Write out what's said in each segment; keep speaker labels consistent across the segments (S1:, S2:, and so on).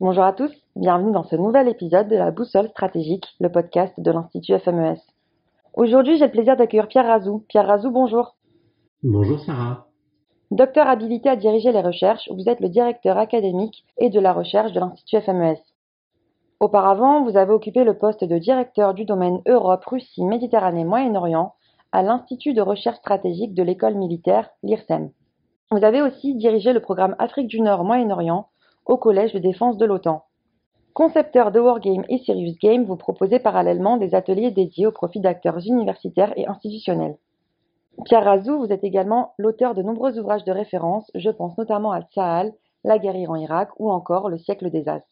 S1: Bonjour à tous, bienvenue dans ce nouvel épisode de la Boussole stratégique, le podcast de l'Institut FMES. Aujourd'hui, j'ai le plaisir d'accueillir Pierre Razou. Pierre Razou, bonjour.
S2: Bonjour Sarah.
S1: Docteur habilité à diriger les recherches, vous êtes le directeur académique et de la recherche de l'Institut FMES. Auparavant, vous avez occupé le poste de directeur du domaine Europe, Russie, Méditerranée, Moyen-Orient à l'Institut de recherche stratégique de l'école militaire, l'IRSEM. Vous avez aussi dirigé le programme Afrique du Nord, Moyen-Orient au Collège de défense de l'OTAN. Concepteur de Wargame et Serious Game, vous proposez parallèlement des ateliers dédiés au profit d'acteurs universitaires et institutionnels. Pierre Razou, vous êtes également l'auteur de nombreux ouvrages de référence, je pense notamment à Tsahal, La guerre Iran-Irak ou encore Le siècle des As.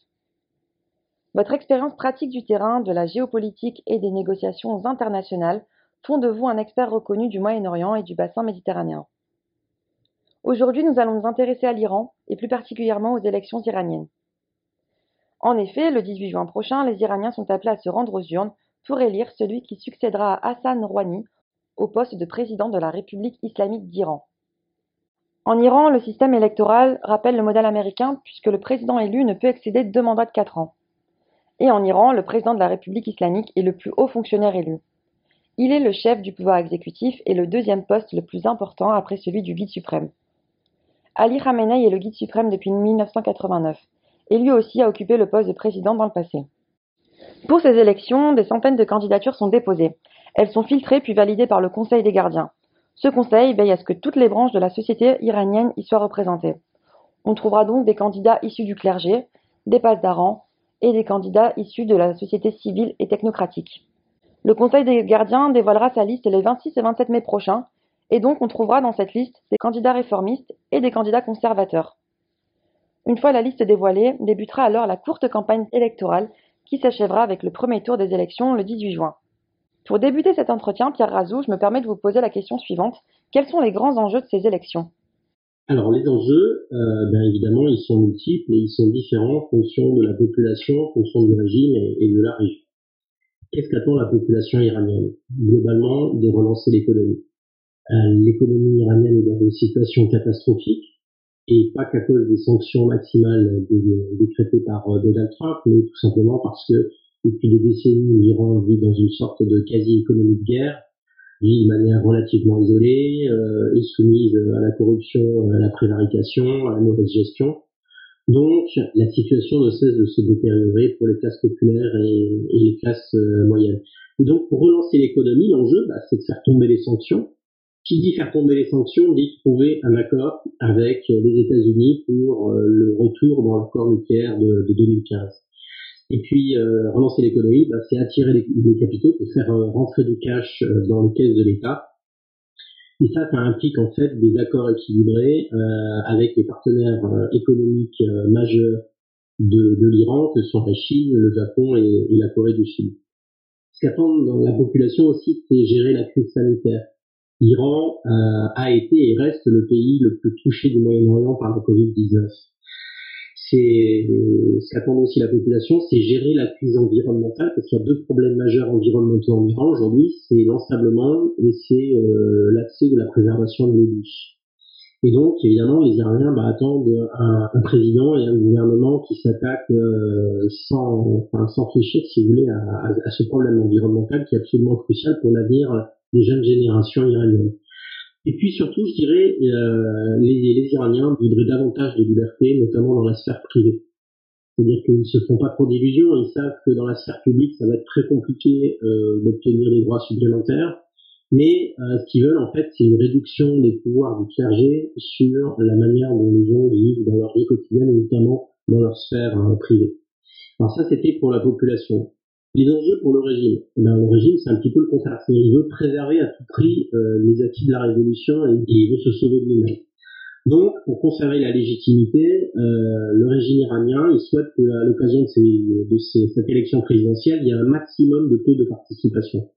S1: Votre expérience pratique du terrain, de la géopolitique et des négociations internationales font de vous un expert reconnu du Moyen-Orient et du bassin méditerranéen. Aujourd'hui, nous allons nous intéresser à l'Iran et plus particulièrement aux élections iraniennes. En effet, le 18 juin prochain, les Iraniens sont appelés à se rendre aux urnes pour élire celui qui succédera à Hassan Rouhani au poste de président de la République islamique d'Iran. En Iran, le système électoral rappelle le modèle américain puisque le président élu ne peut excéder deux mandats de quatre ans. Et en Iran, le président de la République islamique est le plus haut fonctionnaire élu. Il est le chef du pouvoir exécutif et le deuxième poste le plus important après celui du guide suprême. Ali Khamenei est le guide suprême depuis 1989 et lui aussi a occupé le poste de président dans le passé. Pour ces élections, des centaines de candidatures sont déposées. Elles sont filtrées puis validées par le Conseil des gardiens. Ce conseil veille à ce que toutes les branches de la société iranienne y soient représentées. On trouvera donc des candidats issus du clergé, des passes et des candidats issus de la société civile et technocratique. Le Conseil des gardiens dévoilera sa liste les 26 et 27 mai prochains et donc on trouvera dans cette liste des candidats réformistes et des candidats conservateurs. Une fois la liste dévoilée, débutera alors la courte campagne électorale qui s'achèvera avec le premier tour des élections le 18 juin. Pour débuter cet entretien, Pierre Razou, je me permets de vous poser la question suivante. Quels sont les grands enjeux de ces élections?
S2: Alors les enjeux, euh, bien évidemment, ils sont multiples et ils sont différents en fonction de la population, en fonction du régime et, et de la région. Qu'est-ce qu'attend la population iranienne? Globalement, de relancer l'économie. Euh, l'économie iranienne est dans une situation catastrophique et pas qu'à cause des sanctions maximales décrétées par euh, Donald Trump, mais tout simplement parce que depuis des décennies, l'Iran vit dans une sorte de quasi-économie de guerre, vit de manière relativement isolée, euh, est soumise à la corruption, à la prévarication, à la mauvaise gestion. Donc, la situation ne cesse de se détériorer pour les classes populaires et, les classes moyennes. Et donc, pour relancer l'économie, l'enjeu, bah, c'est de faire tomber les sanctions, qui dit faire tomber les sanctions dit trouver un accord avec les États-Unis pour euh, le retour dans l'accord nucléaire de, 2015. Et puis euh, relancer l'économie, bah, c'est attirer les, capitaux pour faire euh, rentrer du cash dans les caisses de l'État. Et ça, ça implique en fait des accords équilibrés avec les partenaires économiques majeurs de, de l'Iran, que sont la Chine, le Japon et, et la Corée du Sud. Ce qu'attend dans la population aussi, c'est gérer la crise sanitaire l'Iran euh, a été et reste le pays le plus touché du Moyen-Orient par le Covid-19. C'est ce qu'attend aussi la population, c'est gérer la crise environnementale, parce qu'il y a deux problèmes majeurs environnementaux en Iran aujourd'hui, c'est l'ensablement et c'est euh, l'accès de la préservation de l'eau douce. Et donc, évidemment, les Iraniens bah, attendent un, un, président et un gouvernement qui s'attaque euh, sans, enfin, sans réfléchir, si vous voulez, à, à, ce problème environnemental qui est absolument crucial pour l'avenir des jeunes générations iraniennes. Et puis surtout, je dirais, euh, les, les, Iraniens voudraient davantage de liberté, notamment dans la sphère privée. C'est-à-dire qu'ils ne se font pas trop d'illusions, ils savent que dans la sphère publique, ça va être très compliqué euh, d'obtenir des droits supplémentaires. Mais euh, ce qu'ils veulent, en fait, c'est une réduction des pouvoirs du clergé sur la manière dont les gens vivent dans leur vie quotidienne, notamment dans leur sphère privée. Alors ça, c'était pour la population. Les enjeux pour le régime. Ben, le régime, c'est un petit peu le contraire. Il veut préserver à tout prix euh, les acquis de la révolution et, il veut se sauver de lui-même. Donc, pour conserver la légitimité, euh, le régime iranien, il souhaite qu'à l'occasion de, de cette élection présidentielle, il y ait un maximum de taux de participation.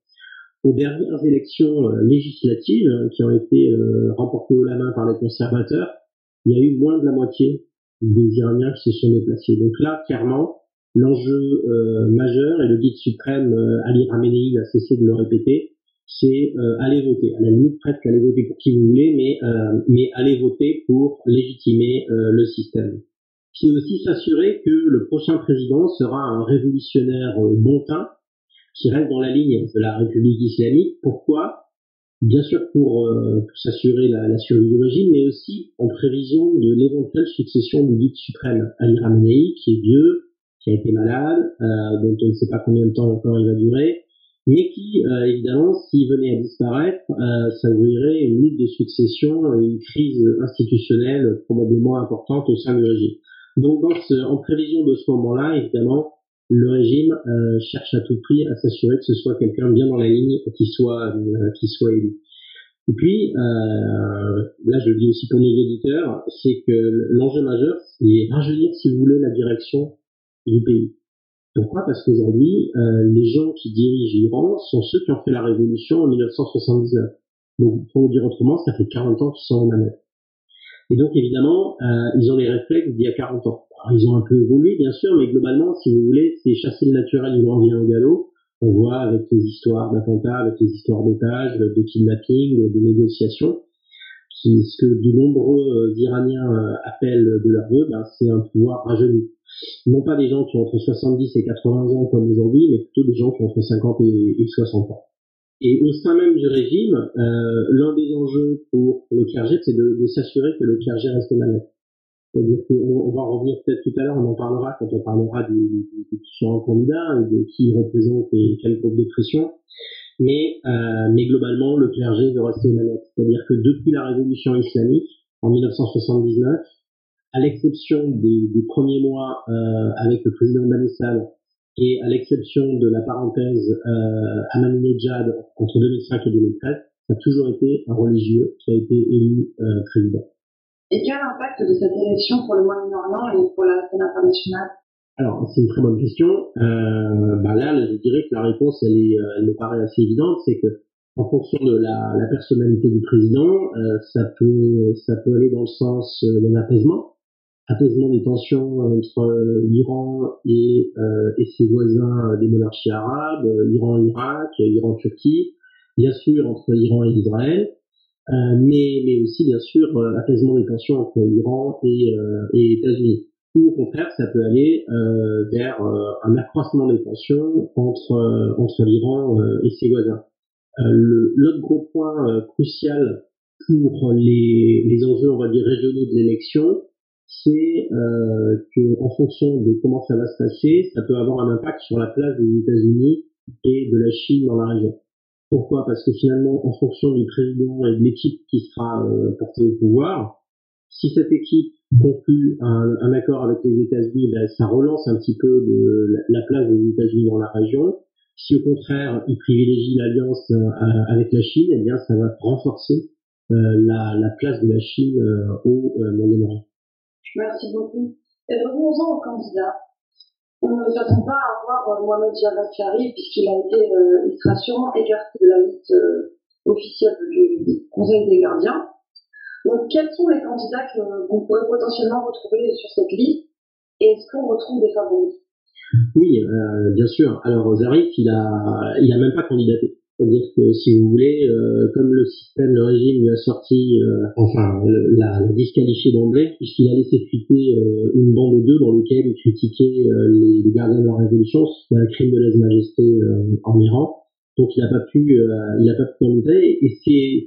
S2: Aux dernières élections euh, législatives hein, qui ont été remportées au la main par les conservateurs, il y a eu moins de la moitié des Iraniens qui se sont déplacés. Donc là, clairement, L'enjeu euh, majeur, et le guide suprême euh, Ali Khamenei a cessé de le répéter, c'est euh, aller voter. À la limite, presque aller voter pour qui vous voulez, mais, mais aller voter pour légitimer le système. c'est aussi s'assurer que le prochain président sera un révolutionnaire bon teint qui reste dans la ligne de la République islamique. Pourquoi? Bien sûr pour, s'assurer la, survie du régime, mais aussi en prévision de l'éventuelle succession du guide suprême, Ali Khamenei, qui est vieux, qui a été malade, euh, dont on ne sait pas combien de temps encore il va durer, mais qui, euh, évidemment, s'il venait à disparaître, euh, ça ouvrirait une lutte de succession, une crise institutionnelle probablement importante au sein du régime. Donc, dans ce, en prévision de ce moment-là, évidemment, le régime euh, cherche à tout prix à s'assurer que ce soit quelqu'un bien dans la ligne qui soit euh, qui soit élu. Et puis, euh, là, je le dis aussi pour nos éditeurs, c'est que l'enjeu majeur, c'est rajeunir, si vous voulez, la direction du pays. Pourquoi? Parce qu'aujourd'hui, euh, les gens qui dirigent l'Iran sont ceux qui ont fait la révolution en 1979. Donc, pour le dire autrement, ça fait 40 ans qu'ils sont en manette. Et donc, évidemment, euh, ils ont les réflexes d'il y a 40 ans. ils ont un peu évolué, bien sûr, mais globalement, si vous voulez, c'est chasser le naturel, ils vont au galop. On voit avec les histoires d'attentats, avec les histoires d'otages, de kidnapping, de négociations, ce que de nombreux Iraniens euh, appellent de leur vœu, ben, c'est un pouvoir rajeuni non pas des gens qui ont entre 70 et 80 ans comme aujourd'hui, mais plutôt des gens qui ont entre 50 et, 60 ans. Et au sein même du régime, euh, l'un des enjeux pour le clergé, c'est de, s'assurer que le clergé reste malade. C'est-à-dire qu'on on va revenir peut-être tout à l'heure, on en parlera quand on parlera des, différents candidats, de qui ils représentent et quel groupe de pression. Mais, euh, mais globalement, le clergé veut rester malade. C'est-à-dire que depuis la révolution islamique, en 1979, à l'exception des, des, premiers mois euh, avec le président Banissal et à l'exception de la parenthèse euh, Ahmadinejad entre 2005 et 2013, ça a toujours été un religieux qui a été élu euh, président.
S1: Et quel impact de cette élection pour le Moyen-Orient et pour la scène internationale?
S2: Alors, c'est une très bonne question. Euh, bah là, je dirais que la réponse, elle, est, elle me paraît assez évidente, c'est que en fonction de la, la personnalité du président, euh, ça peut ça peut aller dans le sens euh, d'un apaisement, apaisement des tensions entre euh, l'Iran et, euh, et ses voisins des monarchies arabes, euh, Iran-Irak, Iran-Turquie, bien sûr entre l'Iran et Israël, mais, mais aussi bien sûr apaisement des tensions entre l'Iran et, et États-Unis. Ou au contraire, ça peut aller vers un accroissement des tensions entre, entre l'Iran et ses voisins. L'autre gros point crucial pour les, enjeux, on va dire, régionaux de l'élection, c'est euh, que en fonction de comment ça va se passer, ça peut avoir un impact sur la place des États-Unis et de la Chine dans la région. Pourquoi? Parce que finalement, en fonction du président et de l'équipe qui sera euh, portée au pouvoir, si cette équipe conclut un, un accord avec les États-Unis, ben, ça relance un petit peu de la, place des États-Unis dans la région. Si au contraire, il privilégie l'alliance euh, avec la Chine, eh bien, ça va renforcer euh, la, la, place de la Chine euh, au Moyen-Orient.
S1: Merci beaucoup. Et revenons-en au candidat? On ne s'attend pas à voir euh, Mohamed Javad puisqu'il a été, euh, il sera sûrement écarté de la liste euh, officielle du Conseil des gardiens. Donc, quels sont les candidats qu'on pourrait potentiellement retrouver sur cette liste et est-ce qu'on retrouve des favoris?
S2: Oui, bien sûr. Alors, Zarif, il a, il a même pas candidaté. C'est-à-dire que si vous voulez, euh, comme le système, le régime lui a sorti, euh, enfin, l'a disqualifié d'emblée, puisqu'il a laissé fuiter euh, une bande de deux dans lequel il critiquait les, les, gardiens de la révolution, c'était un crime de lèse-majesté en Iran. Donc il n'a pas pu, il n'a pas pu candidater. Et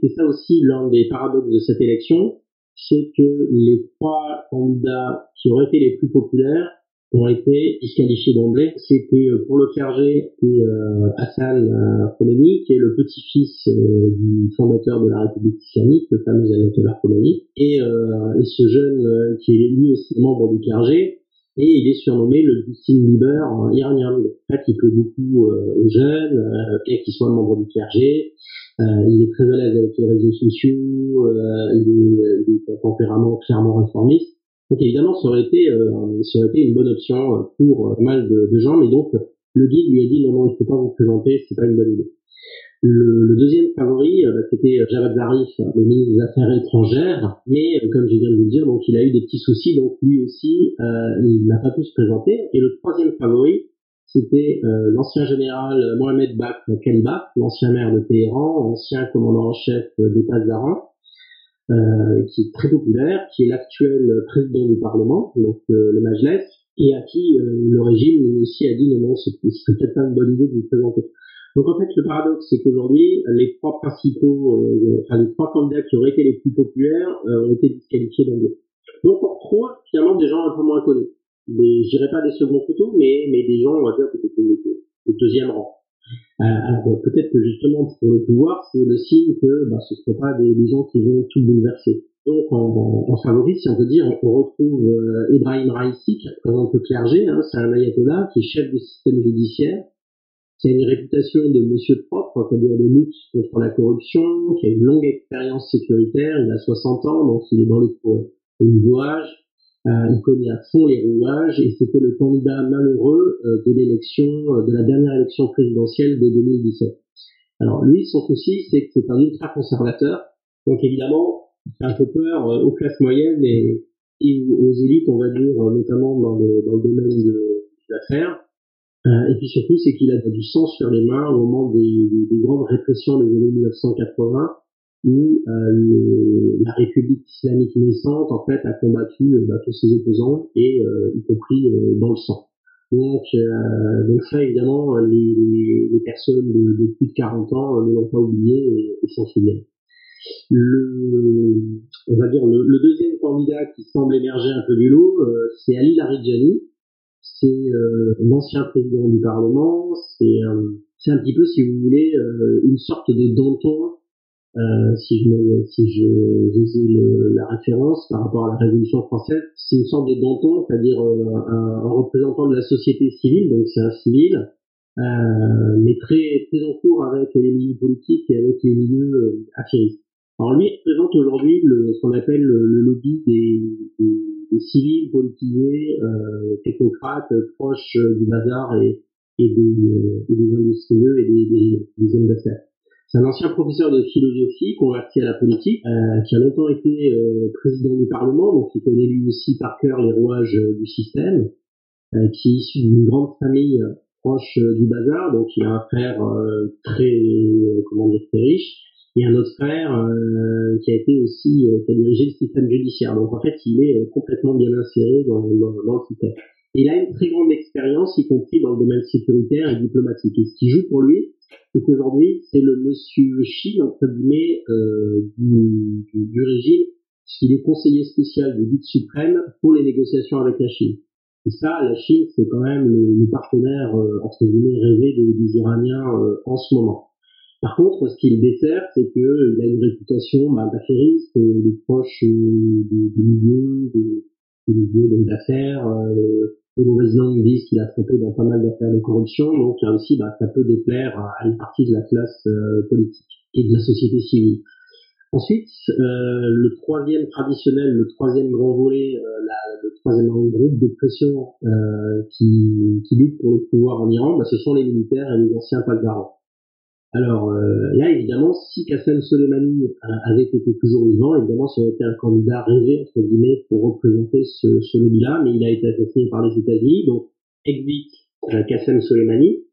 S2: c'est ça aussi l'un des paradoxes de cette élection, c'est que les trois candidats qui auraient été les plus populaires ont été disqualifiés d'emblée. C'était euh, pour le clergé euh, Hassan euh, Khomeini, qui est le petit-fils euh, du fondateur de la République islamique, le fameux Ayatollah Khomeini, et, et ce jeune qui est lui aussi membre du clergé, et il est surnommé le Justin Bieber iranien. En fait, il plaît beaucoup aux jeunes, euh, qu'ils soient membres du clergé. il est très à l'aise avec les réseaux sociaux, il, est un tempérament clairement réformiste. Donc évidemment, ça aurait été, euh, ça aurait été une bonne option euh, pour euh, mal de, de, gens, mais donc le guide lui a dit non, non, il ne faut pas vous présenter, c'est pas une bonne idée. Le, deuxième favori, bah, c'était Javad Zarif, le ministre des Affaires étrangères, mais comme je viens de vous le dire, donc il a eu des petits soucis, donc lui aussi, il n'a pas pu se présenter. Et le troisième favori, c'était l'ancien général Mohamed Bak Kelbak, l'ancien maire de Téhéran, ancien commandant en chef des euh, qui est très populaire, qui est l'actuel président du Parlement, donc le Majles, et à qui le régime aussi a dit non, non, c'est peut-être pas une bonne idée de vous présenter. Donc en fait, le paradoxe, c'est qu'aujourd'hui, les trois principaux, enfin les trois candidats qui auraient été les plus populaires ont été disqualifiés d'emblée. Donc on retrouve finalement des gens un peu moins connus. Mais je dirais pas des seconds photos, mais, mais des gens, on va dire, peut-être au deuxième rang. Euh, alors peut-être que justement pour le pouvoir, c'est le signe que bah, ce ne sont pas des, gens qui vont tout bouleverser. Donc en, en, favori, si on peut dire, on retrouve euh, Ibrahim Raisi qui représente le clergé, hein, c'est un ayatollah qui est chef du système judiciaire, qui a une réputation de monsieur propre, c'est-à-dire de lutte contre la corruption, qui a une longue expérience sécuritaire, il a 60 ans, donc il est dans les, les rouages, euh, il connaît à fond les rouages et c'était le candidat malheureux euh, de l'élection, euh, de la dernière élection présidentielle de 2017. Alors lui, son souci, c'est que c'est un ultra conservateur, donc évidemment, il fait un peu peur aux classes moyennes et, aux élites, on va dire, notamment dans le, dans le domaine de, l'affaire. Et puis surtout, c'est qu'il a du sang sur les mains au moment des, des, des grandes répressions des années 1980 où euh, la République islamique naissante en fait a combattu euh, bah, tous ses opposants et euh, y compris dans le sang. Donc, donc ça évidemment les, les personnes de, plus de 40 ans ne l'ont pas oublié et, et s'en souviennent. Le, on va dire le, le, deuxième candidat qui semble émerger un peu du lot, c'est Ali Laridjani. C'est l'ancien président du Parlement. C'est c'est un petit peu, si vous voulez, une sorte de Danton euh, si je si je, la référence par rapport à la Révolution française, c'est une sorte de Danton, c'est-à-dire euh, un, représentant de la société civile, donc c'est un civil, euh, mais très très en cours avec les milieux politiques et avec les milieux euh, affairistes. Alors lui représente aujourd'hui ce qu'on appelle le, lobby des, des civils politisés, euh, technocrates, proches du bazar et, des, et des industrieux et des, des, des hommes d'affaires. C'est un ancien professeur de philosophie converti à la politique, euh, qui a longtemps été euh, président du Parlement, donc il connaît lui aussi par cœur les rouages euh, du système, qui est issu d'une grande famille proche du bazar, donc il a un frère très, comment dire, très riche, et un autre frère qui a été aussi, qui a dirigé le système judiciaire. Donc en fait, il est complètement bien inséré dans, dans, dans le système. Il a une très grande expérience, y compris dans le domaine sécuritaire et diplomatique. Et ce qui joue pour lui, c'est qu'aujourd'hui, c'est le monsieur Chine, entre guillemets, euh, du, du, du, régime, puisqu'il est conseiller spécial du guide suprême pour les négociations avec la Chine. Et ça, la Chine, c'est quand même le, partenaire, euh, entre guillemets, rêvé des, des Iraniens euh, en ce moment. Par contre, ce qu'il dessert, c'est qu'il a une réputation bah, d'affairiste, de proche du, du milieu, de, milieu d'affaires, les mauvaises langues disent qu'il a trompé dans pas mal d'affaires de corruption, donc là aussi, bah, ça peut déplaire à une partie de la classe euh, politique et de la société civile. Ensuite, euh, le troisième traditionnel, le troisième grand volet, euh, le troisième groupe de pression euh, qui, lutte pour le pouvoir en Iran, bah, ce sont les militaires et les anciens Palgarans. Alors euh, là, évidemment, si Qassem Soleimani avait été toujours vivant, évidemment, ça aurait été un candidat rêvé, entre guillemets, pour représenter ce, ce lobby-là, mais il a été assassiné par les États-Unis, donc exit euh, Soleimani.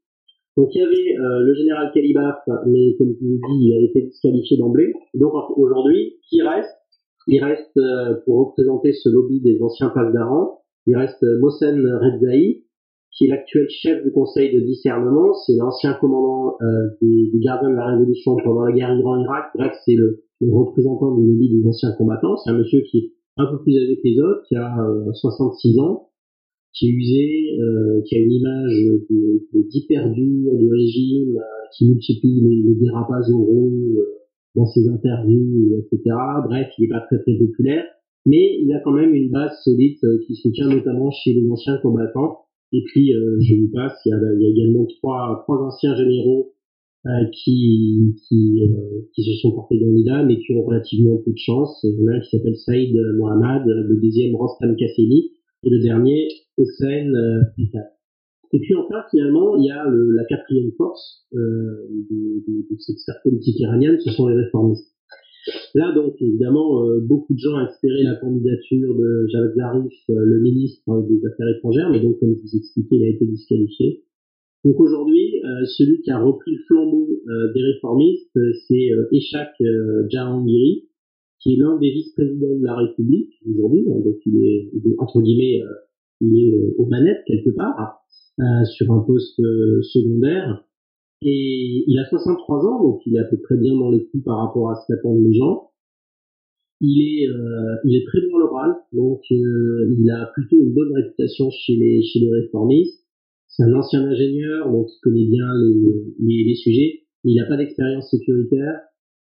S2: Donc il y avait euh, le général Kalibaf, mais comme je vous dis, il a été disqualifié d'emblée. Donc aujourd'hui, qui reste? Il reste, euh, pour représenter ce lobby des anciens d'Aran, il reste Mohsen Redzai, qui est l'actuel chef du conseil de discernement, c'est l'ancien commandant euh, des, des, gardiens de la Révolution pendant la guerre Iran-Irak, bref, c'est le, le, représentant du lobby des anciens combattants, c'est un monsieur qui est un peu plus âgé que les autres, qui a 66 euh, ans, qui est usé, euh, qui a une image d'hyper-dur du régime, euh, qui multiplie les, les dérapages oraux euh, dans ses interviews, etc. Bref, il n'est pas très très populaire, mais il a quand même une base solide qui se tient notamment chez les anciens combattants, et puis, euh, je vous passe, il y, a, il y a également trois, trois anciens généraux euh, qui, qui, euh, qui se sont portés candidats, mais qui ont relativement peu de chance. Il y en a un qui s'appelle Saïd Mohamed, le deuxième Rostam Kassemi, et le dernier Hossein euh, Et puis enfin, finalement, il y a la quatrième force euh, de, de, de cette sphère politique iranienne, ce sont les réformistes. Là, donc, évidemment, euh, beaucoup de gens espéraient la candidature de Javad Zarif, euh, le ministre des Affaires étrangères, mais donc, comme je vous expliquais, il a été disqualifié. Donc aujourd'hui, euh, celui qui a repris le flambeau des réformistes, c'est Eshak Jahangiri, qui est l'un des vice-présidents de la République aujourd'hui, hein, donc il est, entre guillemets, euh, il est aux manettes quelque part, euh, sur un poste euh, secondaire, et il a 63 ans, donc il est à peu près bien dans les coups par rapport à ce qu'attendent les gens. Il est, euh, il est très bon à l'oral, donc euh, il a plutôt une bonne réputation chez les, chez les réformistes. C'est un ancien ingénieur, donc il connaît bien les, les, les sujets. Il n'a pas d'expérience sécuritaire.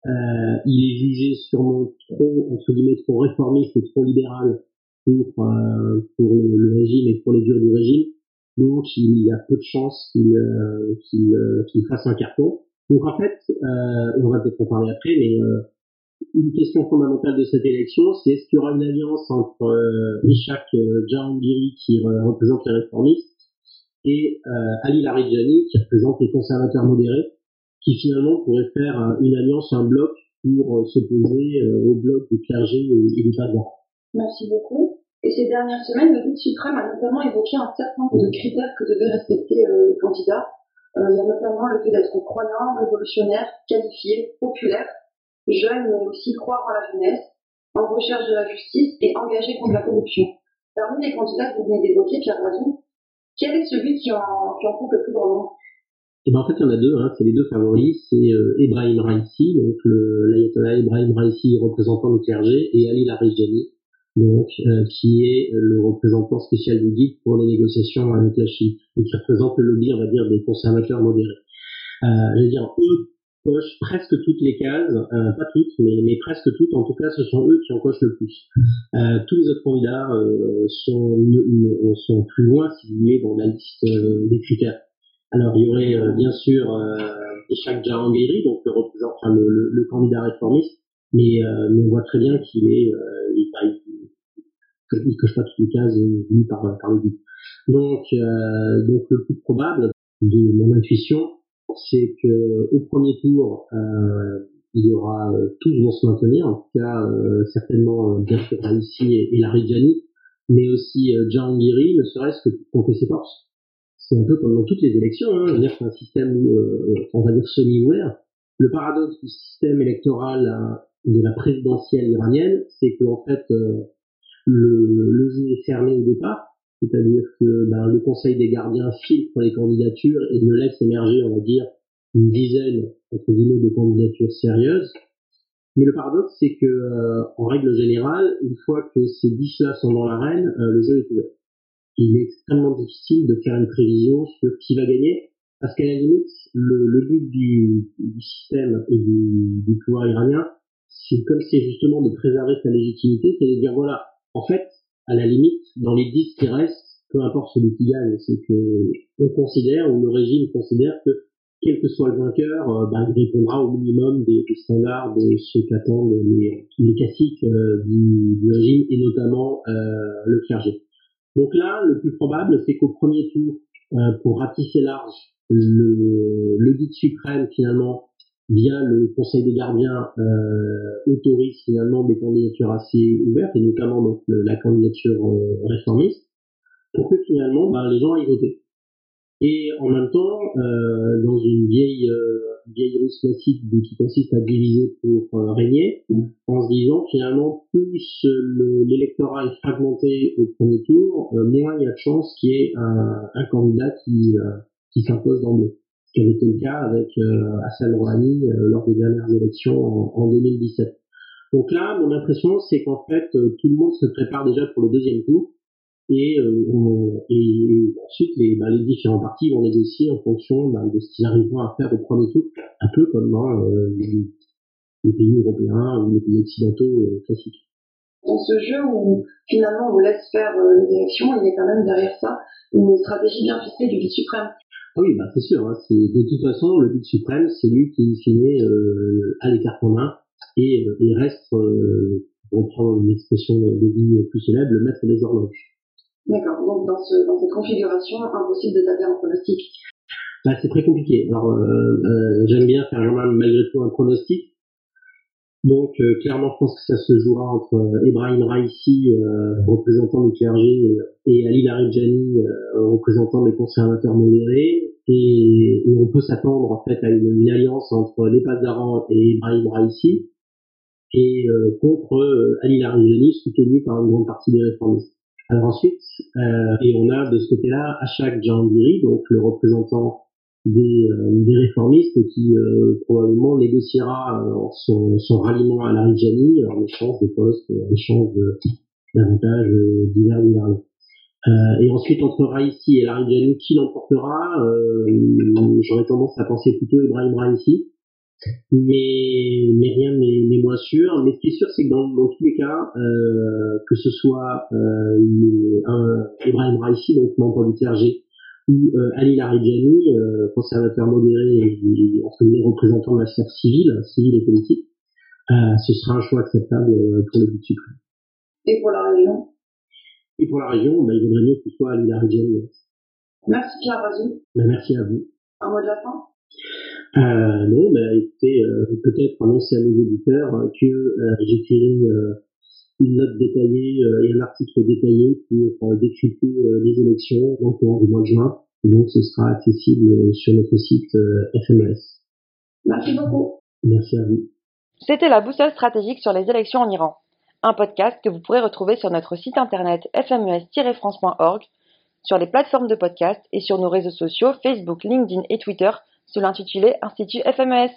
S2: Euh, il est jugé sûrement trop, entre guillemets, trop réformiste et trop libéral pour, euh, pour le, régime et pour les durs du régime. Donc il y a peu de chances qu'il euh, euh, fasse un carton. Donc en fait, on va peut-être en parler après, mais une question fondamentale de cette élection, c'est est-ce qu'il y aura une alliance entre euh, Ishaq euh, Jahangiri qui représente les réformistes et euh, Ali Larijani qui représente les conservateurs modérés, qui finalement pourrait faire une alliance, un bloc pour s'opposer au bloc du clergé et, du.
S3: Merci beaucoup. Et ces dernières semaines, le Guide suprême a notamment évoqué un certain nombre de critères que devaient respecter les candidats. il y a notamment le fait d'être croyant, révolutionnaire, qualifié, populaire jeune, mais aussi croire en la jeunesse, en recherche de la justice et engagé contre la corruption. Parmi les candidats que vous venez d'évoquer, Pierre Razou, quel est celui qui en, qui en compte le plus grand nombre?
S2: Eh ben, en fait, il y en a deux, hein, c'est les deux favoris, c'est euh, Ebrahim Raisi, donc l'ayatollah Ebrahim Raisi, représentant du clergé, et Ali Larijani, donc euh, qui est le représentant spécial du guide pour les négociations avec la Chine, et qui représente le lobby, on va dire, des conservateurs modérés. Euh, je veux dire, eux cochent presque toutes les cases, euh, pas toutes, mais, mais, presque toutes. En tout cas, ce sont eux qui en cochent le plus. Euh, tous les autres candidats euh, sont, sont plus loin, si vous voulez, dans la liste euh, des critères. Alors, il y aurait euh, bien sûr Ishaq Jahangiri, donc le représentant, le, le, le, candidat réformiste, mais, mais, on voit très bien qu'il est, il, il, coche pas toutes les cases vues par, par but. Donc, donc le plus probable de mon intuition, c'est que au premier tour, euh, il y aura euh, tous vont se maintenir, en tout cas euh, certainement bien sûr et, et Larijani, mais aussi euh, Jahangiri, ne serait-ce que pour compter ses forces. C'est un peu comme dans toutes les élections, hein, je veux dire c'est un système on va dire semi-ouvert. Le paradoxe du système électoral de la présidentielle iranienne, c'est que en fait le, le jeu est fermé au départ, c'est-à-dire que ben, le Conseil des gardiens filtre les candidatures et ne laisse émerger, on va dire, une dizaine entre guillemets de candidatures sérieuses. Mais le paradoxe, c'est que euh, en règle générale, une fois que ces dix-là sont dans l'arène, euh, le jeu est ouvert. Il est extrêmement difficile de faire une prévision sur qui va gagner, parce qu'à la limite, le, le but du, du, système et du, du pouvoir iranien, c'est comme c'est justement de préserver sa légitimité, c'est de dire voilà, en fait, à la limite, dans les 10 qui restent, peu importe celui qui gagne, c'est que on considère, ou le régime considère que quel que soit le vainqueur, euh, bah, il répondra au minimum des, standards de ce qu'attendent les, les classiques euh, du, du, régime et notamment euh, le clergé. Donc là, le plus probable, c'est qu'au premier tour, pour ratisser large, le, le guide suprême finalement via le Conseil des gardiens, euh, autorise finalement des candidatures assez ouvertes, et notamment donc la candidature euh, réformiste, pour que finalement ben, les gens aillent voter. Et en même temps, euh, dans une vieille euh, vieille ruse classique qui consiste à diviser pour euh, régner, en se disant finalement plus l'électorat est fragmenté au premier tour, euh, moins il y a de chances qu'il y ait un, un candidat qui, qui s'impose d'emblée ce qui avait été le cas avec euh, Hassan Rouhani euh, lors des dernières élections en, 2017. Donc là, mon impression, c'est qu'en fait, euh, tout le monde se prépare déjà pour le deuxième tour. Et, euh, et ensuite, les, bah, les, différents partis vont négocier en fonction bah, de ce qu'ils arriveront à faire au premier tour, un peu comme dans les, pays européens ou les pays occidentaux classiques.
S3: Dans ce jeu où finalement on vous laisse faire les élections, il y a quand même derrière ça une stratégie bien ficelée du vice suprême.
S2: Ah oui, bah c'est sûr. Hein, c'est de toute façon le but suprême, c'est lui qui finit euh, à l'écart en main et, euh, et reste, euh, pour prendre une expression de vie plus célèbre, le maître des horloges.
S3: D'accord. Donc dans, ce, dans cette configuration, impossible de taper un pronostic.
S2: Bah, c'est très compliqué. Alors euh, euh j'aime bien faire malgré tout un pronostic, donc euh, clairement, je pense que ça se jouera entre euh, Ebrahim Raisi, euh, représentant du clergé, et Ali Larijani, représentant des conservateurs modérés. Et, on peut s'attendre en fait à une, alliance entre les Pasdaran et Ebrahim Raisi. et contre Ali Larijani, soutenu par une grande partie des réformistes. Alors ensuite, et on a de ce côté-là Achak Jahangiri, donc le représentant des, des réformistes qui probablement négociera son, son, ralliement à Larijani en échange de postes, en échange d'avantages divers divers. Euh, et ensuite, entre Raïssi et Larijani, qui l'emportera euh, J'aurais tendance à penser plutôt Ibrahim Raïssi. Mais, mais rien n'est moins sûr. Mais ce qui est sûr, c'est que dans, dans tous les cas, euh, que ce soit euh, Ibrahim Raïssi, donc membre du TRG, ou euh, Ali Larijani, euh, conservateur modéré et entre représentant de la sphère civile, civile et politique, ce sera un choix acceptable pour le but suprême.
S3: Et pour la région
S2: et pour la région, bah, il vaudrait mieux que ce soit à l'île
S3: Merci Pierre Razou.
S2: Bah, merci à vous.
S3: Un mot de la fin?
S2: Euh, Non, bah, écoutez, euh, peut-être annoncer à nos auditeurs que euh, j'ai tiré euh, une note détaillée euh, et un article détaillé pour décrypter les élections au courant du mois de juin. Donc ce sera accessible sur notre site FMS.
S3: Merci beaucoup.
S2: Merci à vous.
S1: C'était la boussole stratégique sur les élections en Iran un podcast que vous pourrez retrouver sur notre site internet fmes-france.org, sur les plateformes de podcast et sur nos réseaux sociaux Facebook, LinkedIn et Twitter sous l'intitulé Institut FMES.